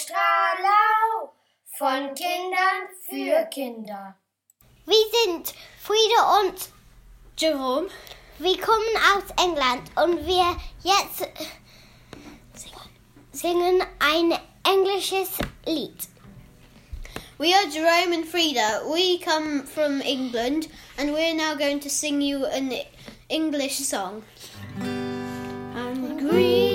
Strahlau von Kindern für Kinder. Wir sind Frida und Jerome. Wir kommen aus England und wir jetzt singen ein englisches Lied. We are Jerome and Frida. We come from England and we're now going to sing you an English song. I'm green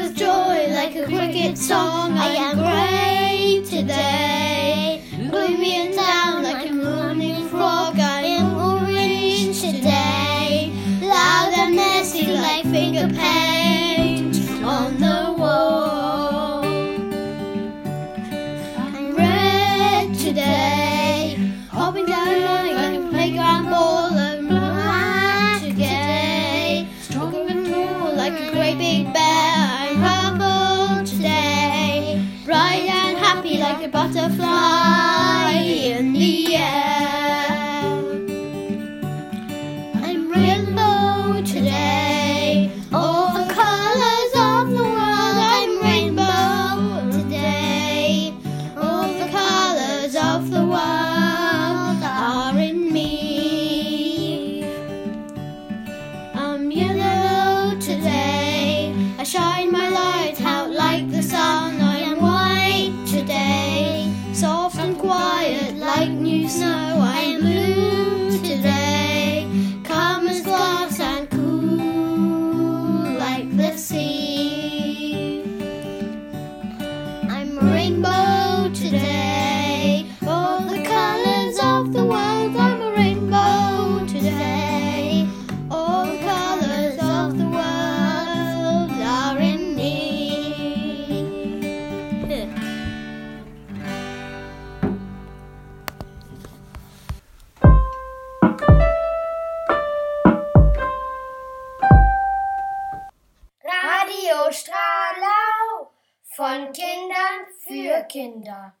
of joy like a cricket song. I am great today, gloomy and down like a morning frog. I am orange today, loud and messy like finger paint on the wall. I'm red today, hopping down like a playground ball. I'm black today, stronger and tall like a great big bear. Purple today, bright and happy like a butterfly in the air. I'm rainbow today, all the colors of the world. I'm rainbow today, all the colors of the world light out like the sun. I am white today, soft and quiet like new snow. I am blue today, calm as glass and cool like the sea. I'm rainbow today, von Kindern für Kinder.